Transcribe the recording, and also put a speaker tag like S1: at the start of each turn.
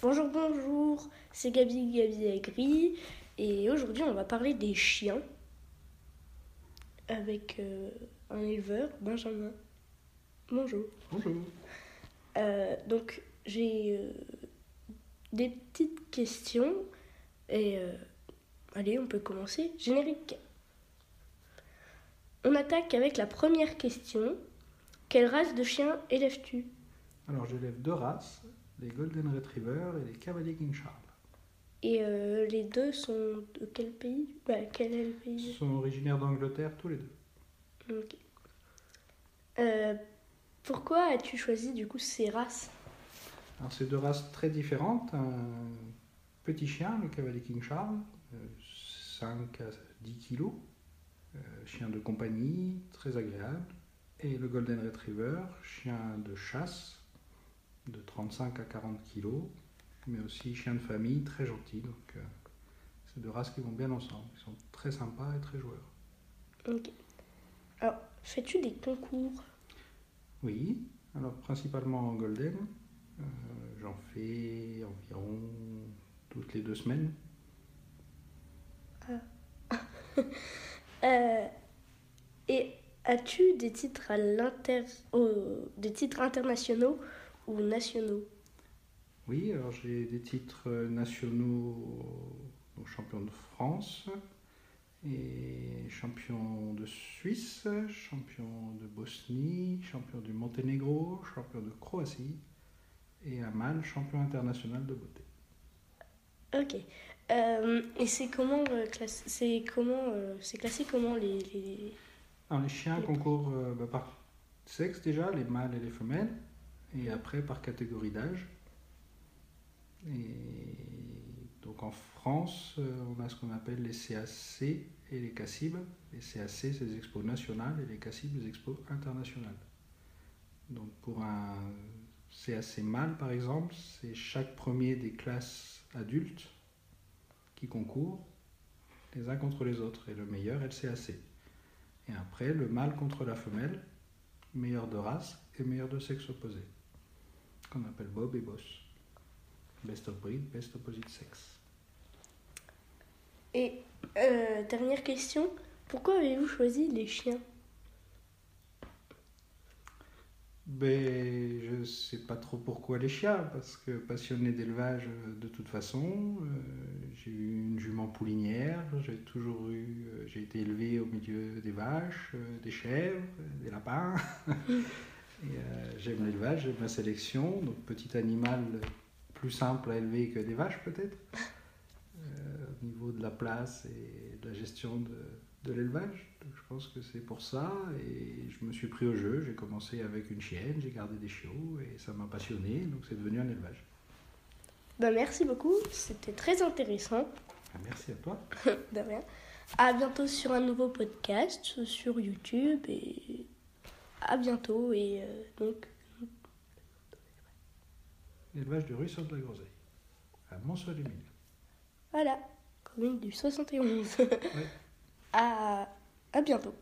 S1: Bonjour, bonjour, c'est Gabi Gabi Agri et aujourd'hui on va parler des chiens avec euh, un éleveur, Benjamin. Bonjour.
S2: Bonjour.
S1: Euh, donc j'ai euh, des petites questions et allez on peut commencer. Générique. On attaque avec la première question. Quelle race de chien élèves-tu?
S2: Alors j'élève deux races, les Golden Retriever et les Cavalier King Charles.
S1: Et euh, les deux sont de quel pays? Bah, Quel est le
S2: Ils
S1: pays
S2: sont originaires d'Angleterre tous les deux.
S1: Ok. Euh, pourquoi as-tu choisi du coup ces races?
S2: Alors c'est deux races très différentes. Un petit chien, le Cavalier King Charles, euh, 5 à 10 kilos, euh, chien de compagnie, très agréable. Et le Golden Retriever, chien de chasse, de 35 à 40 kilos, mais aussi chien de famille, très gentil. Donc euh, c'est deux races qui vont bien ensemble. Ils sont très sympas et très joueurs.
S1: Ok. Alors, fais-tu des concours?
S2: Oui, alors principalement en golden. Euh, J'en fais environ toutes les deux semaines.
S1: Euh, Et as-tu des titres à l'inter... au- des titres internationaux? Ou nationaux
S2: Oui, alors j'ai des titres nationaux, donc champion de France, et champion de Suisse, champion de Bosnie, champion du Monténégro, champion de Croatie, et à Mal, champion international de beauté.
S1: Ok. Euh, et c'est comment euh, c'est comment euh, c'est classé comment les, les...
S2: Alors les chiens
S1: Les-
S2: concourent euh, bah, par sexe déjà, les mâles et les femelles, et après par catégorie d'âge. Et donc en France, euh, on a ce qu'on appelle les CAC et les CACIB. Les CAC, c'est les expos nationales, et les CACIB, les expos internationales. Donc pour un CAC mâle, par exemple, c'est chaque premier des classes adultes qui concourent les uns contre les autres, et le meilleur est le CAC. Et après, le mâle contre la femelle, meilleur de race et meilleur de sexe opposé, qu'on appelle Bob et Boss. Best of breed, best opposite sex.
S1: Et euh, dernière question, pourquoi avez-vous choisi les chiens?
S2: Ben, je sais pas trop pourquoi les chiens, parce que passionné d'élevage euh, de toute façon, euh, j'ai eu une jument poulinière, j'ai toujours eu, euh, j'ai été élevé au milieu des vaches, des chèvres, des lapins. Et euh, j'aime l'élevage, j'aime la sélection, donc petit animal plus simple à élever que des vaches peut-être, euh, au niveau de la place et de la gestion de, de l'élevage. Donc je pense que c'est pour ça et je me suis pris au jeu. J'ai commencé avec une chienne, j'ai gardé des chiots et ça m'a passionné, donc c'est devenu un élevage.
S1: Bah merci beaucoup, c'était très intéressant.
S2: Ah, merci à toi.
S1: De rien. À bientôt sur un nouveau podcast sur YouTube et à bientôt et euh, donc
S2: Élevage du ruisseau de la Groseille, à Montsolimil.
S1: voilà, commune du 71.
S2: Ouais.
S1: à, à bientôt.